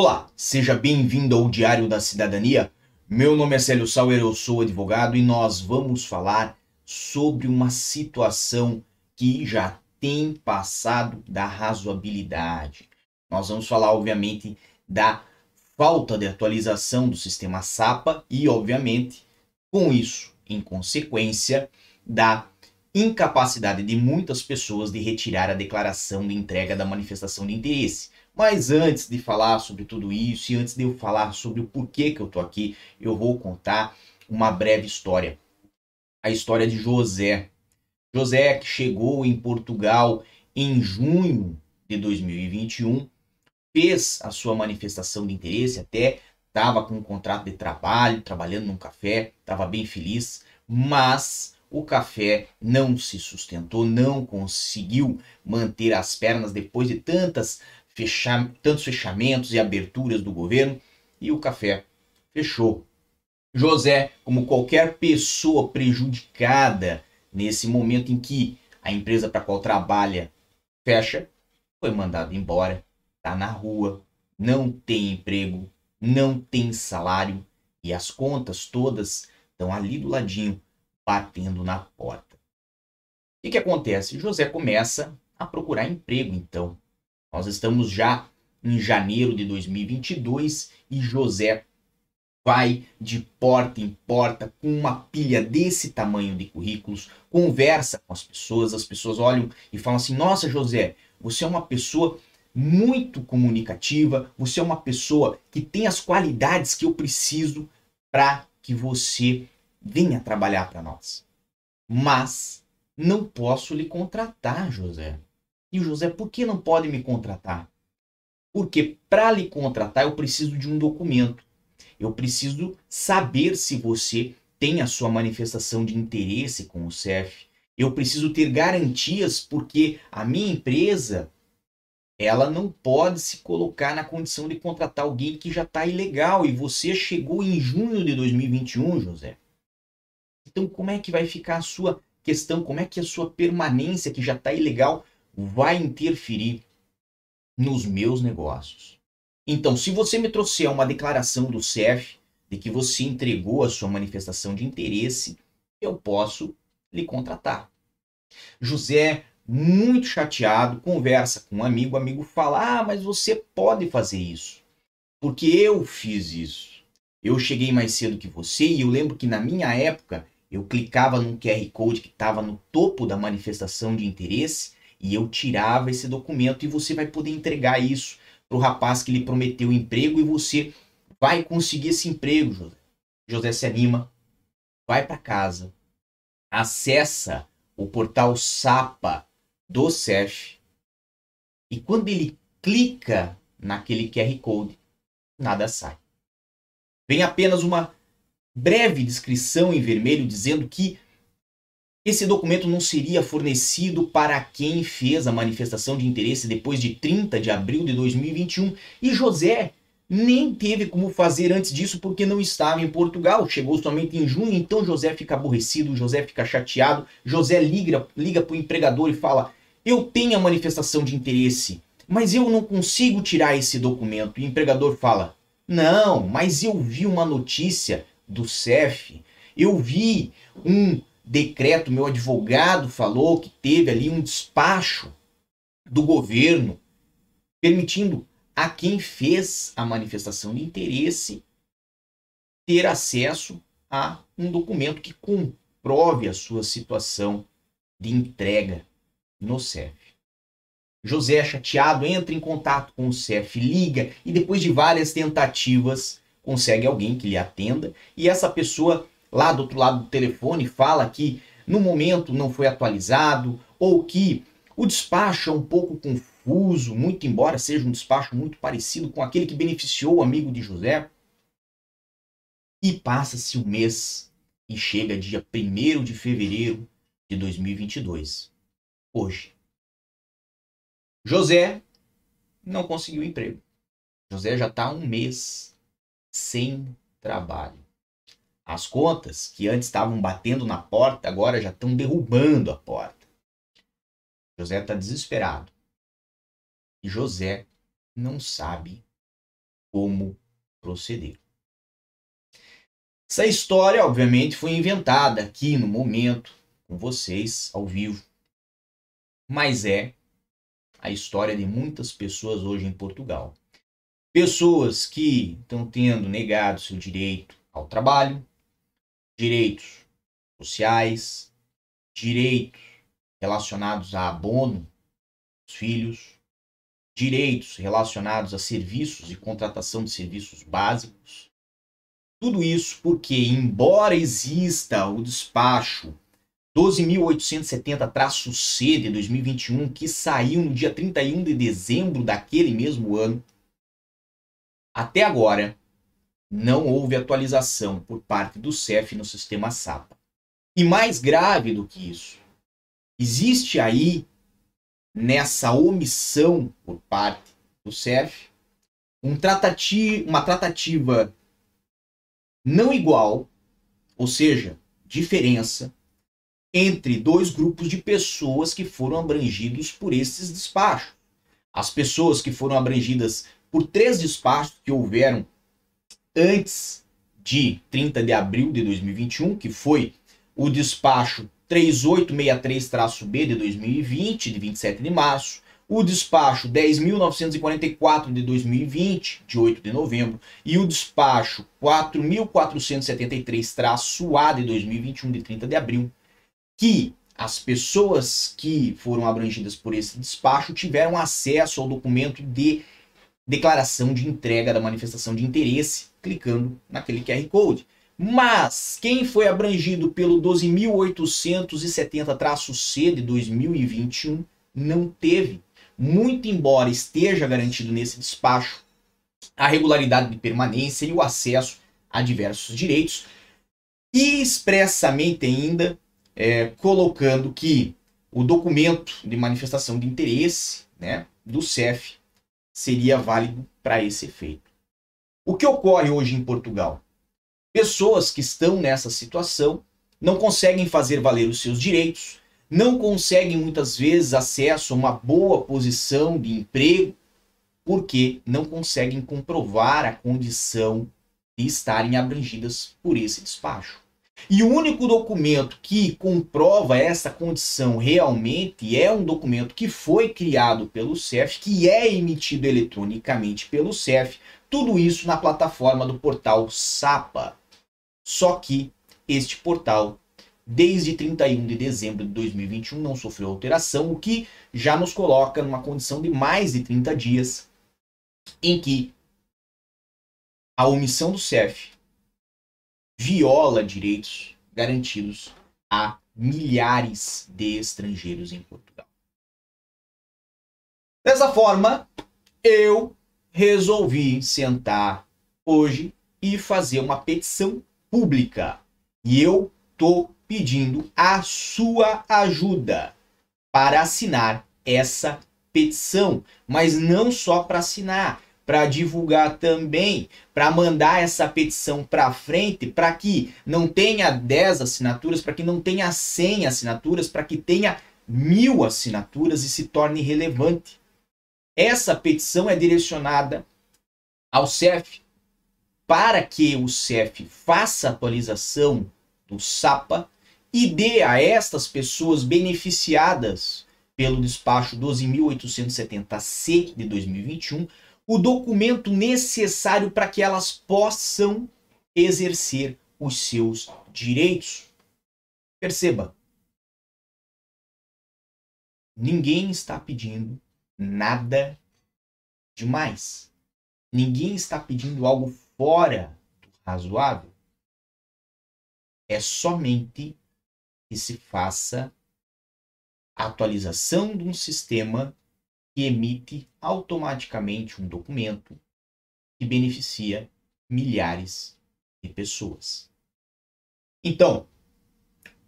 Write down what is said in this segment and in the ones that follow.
Olá, seja bem-vindo ao Diário da Cidadania. Meu nome é Célio Sauer, eu sou advogado e nós vamos falar sobre uma situação que já tem passado da razoabilidade. Nós vamos falar, obviamente, da falta de atualização do sistema SAPA e, obviamente, com isso, em consequência, da incapacidade de muitas pessoas de retirar a declaração de entrega da manifestação de interesse. Mas antes de falar sobre tudo isso e antes de eu falar sobre o porquê que eu tô aqui, eu vou contar uma breve história. A história de José. José que chegou em Portugal em junho de 2021, fez a sua manifestação de interesse, até estava com um contrato de trabalho, trabalhando num café, estava bem feliz, mas o café não se sustentou, não conseguiu manter as pernas depois de tantas fecha tantos fechamentos e aberturas do governo e o café fechou. José, como qualquer pessoa prejudicada nesse momento em que a empresa para qual trabalha fecha, foi mandado embora, está na rua, não tem emprego, não tem salário e as contas todas estão ali do ladinho batendo na porta. O que, que acontece? José começa a procurar emprego, então. Nós estamos já em janeiro de 2022 e José vai de porta em porta com uma pilha desse tamanho de currículos, conversa com as pessoas, as pessoas olham e falam assim: "Nossa, José, você é uma pessoa muito comunicativa, você é uma pessoa que tem as qualidades que eu preciso para que você venha trabalhar para nós. Mas não posso lhe contratar, José. E o José, por que não pode me contratar? Porque para lhe contratar eu preciso de um documento. Eu preciso saber se você tem a sua manifestação de interesse com o CEF. Eu preciso ter garantias porque a minha empresa ela não pode se colocar na condição de contratar alguém que já está ilegal e você chegou em junho de 2021, José. Então, como é que vai ficar a sua questão? Como é que a sua permanência, que já está ilegal, vai interferir nos meus negócios? Então, se você me trouxer uma declaração do CEF de que você entregou a sua manifestação de interesse, eu posso lhe contratar. José, muito chateado, conversa com um amigo, o amigo fala: Ah, mas você pode fazer isso, porque eu fiz isso. Eu cheguei mais cedo que você e eu lembro que na minha época eu clicava num QR Code que estava no topo da manifestação de interesse e eu tirava esse documento e você vai poder entregar isso para o rapaz que lhe prometeu emprego e você vai conseguir esse emprego, José. José se anima, vai para casa, acessa o portal SAPA do CEF e quando ele clica naquele QR Code, nada sai. Vem apenas uma breve descrição em vermelho dizendo que esse documento não seria fornecido para quem fez a manifestação de interesse depois de 30 de abril de 2021 e José nem teve como fazer antes disso porque não estava em Portugal, chegou somente em junho, então José fica aborrecido, José fica chateado, José liga, liga para o empregador e fala: Eu tenho a manifestação de interesse, mas eu não consigo tirar esse documento. E o empregador fala: Não, mas eu vi uma notícia do CEF, eu vi um decreto, meu advogado falou que teve ali um despacho do governo permitindo a quem fez a manifestação de interesse ter acesso a um documento que comprove a sua situação de entrega no CEF. José, chateado, entra em contato com o CEF, liga e depois de várias tentativas consegue alguém que lhe atenda e essa pessoa lá do outro lado do telefone fala que no momento não foi atualizado ou que o despacho é um pouco confuso, muito embora seja um despacho muito parecido com aquele que beneficiou o amigo de José. E passa-se um mês e chega dia 1 de fevereiro de 2022. Hoje. José não conseguiu emprego. José já está um mês sem trabalho. As contas que antes estavam batendo na porta agora já estão derrubando a porta. José está desesperado. E José não sabe como proceder. Essa história, obviamente, foi inventada aqui no momento, com vocês, ao vivo. Mas é a história de muitas pessoas hoje em Portugal. Pessoas que estão tendo negado seu direito ao trabalho, direitos sociais, direitos relacionados a abono dos filhos, direitos relacionados a serviços e contratação de serviços básicos, tudo isso porque, embora exista o despacho 12.870-C de 2021, que saiu no dia 31 de dezembro daquele mesmo ano, até agora não houve atualização por parte do CEF no sistema SAPA. E mais grave do que isso, existe aí, nessa omissão por parte do CEF, um tratati uma tratativa não igual, ou seja, diferença entre dois grupos de pessoas que foram abrangidos por esses despachos. As pessoas que foram abrangidas por três despachos que houveram antes de 30 de abril de 2021, que foi o despacho 3863-B de 2020, de 27 de março, o despacho 10.944 de 2020, de 8 de novembro, e o despacho 4.473-A de 2021, de 30 de abril, que as pessoas que foram abrangidas por esse despacho tiveram acesso ao documento de declaração de entrega da manifestação de interesse, clicando naquele QR Code. Mas quem foi abrangido pelo 12.870-C de 2021 não teve muito embora esteja garantido nesse despacho a regularidade de permanência e o acesso a diversos direitos, e expressamente ainda é, colocando que o documento de manifestação de interesse né, do CEF seria válido para esse efeito. O que ocorre hoje em Portugal? Pessoas que estão nessa situação não conseguem fazer valer os seus direitos, não conseguem muitas vezes acesso a uma boa posição de emprego porque não conseguem comprovar a condição de estarem abrangidas por esse despacho. E o único documento que comprova essa condição realmente é um documento que foi criado pelo CEF, que é emitido eletronicamente pelo CEF, tudo isso na plataforma do portal SAPA. Só que este portal desde 31 de dezembro de 2021 não sofreu alteração, o que já nos coloca numa condição de mais de 30 dias em que a omissão do CEF viola direitos garantidos a milhares de estrangeiros em Portugal. Dessa forma, eu resolvi sentar hoje e fazer uma petição pública. E eu tô pedindo a sua ajuda para assinar essa petição, mas não só para assinar, para divulgar também, para mandar essa petição para frente, para que não tenha 10 assinaturas, para que não tenha 100 assinaturas, para que tenha mil assinaturas e se torne relevante. Essa petição é direcionada ao CEF para que o CEF faça atualização do SAPA e dê a estas pessoas beneficiadas pelo despacho 12.870-C de 2021 o documento necessário para que elas possam exercer os seus direitos. Perceba, ninguém está pedindo nada demais. Ninguém está pedindo algo fora do razoável. É somente que se faça a atualização de um sistema que emite automaticamente um documento que beneficia milhares de pessoas. Então,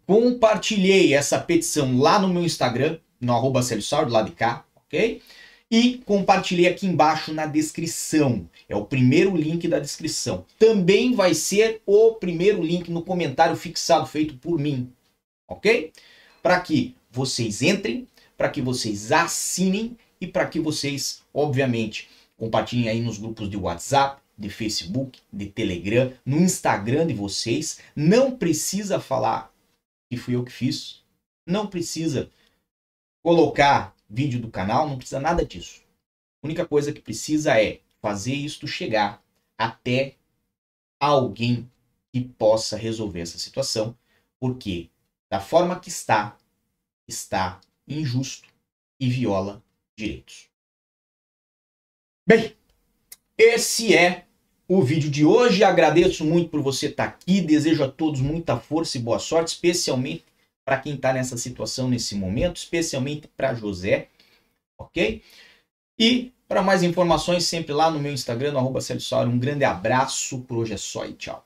compartilhei essa petição lá no meu Instagram, no arroba do lado de cá, ok? E compartilhei aqui embaixo na descrição. É o primeiro link da descrição. Também vai ser o primeiro link no comentário fixado feito por mim, ok? Para que vocês entrem, para que vocês assinem e para que vocês, obviamente, compartilhem aí nos grupos de WhatsApp, de Facebook, de Telegram, no Instagram de vocês. Não precisa falar que fui eu que fiz. Não precisa colocar vídeo do canal, não precisa nada disso. A única coisa que precisa é fazer isto chegar até alguém que possa resolver essa situação, porque da forma que está, está injusto e viola direitos. Bem, esse é o vídeo de hoje. Agradeço muito por você estar aqui. Desejo a todos muita força e boa sorte, especialmente para quem está nessa situação nesse momento, especialmente para José, ok? E para mais informações, sempre lá no meu Instagram, no arroba Um grande abraço, por hoje é só e tchau.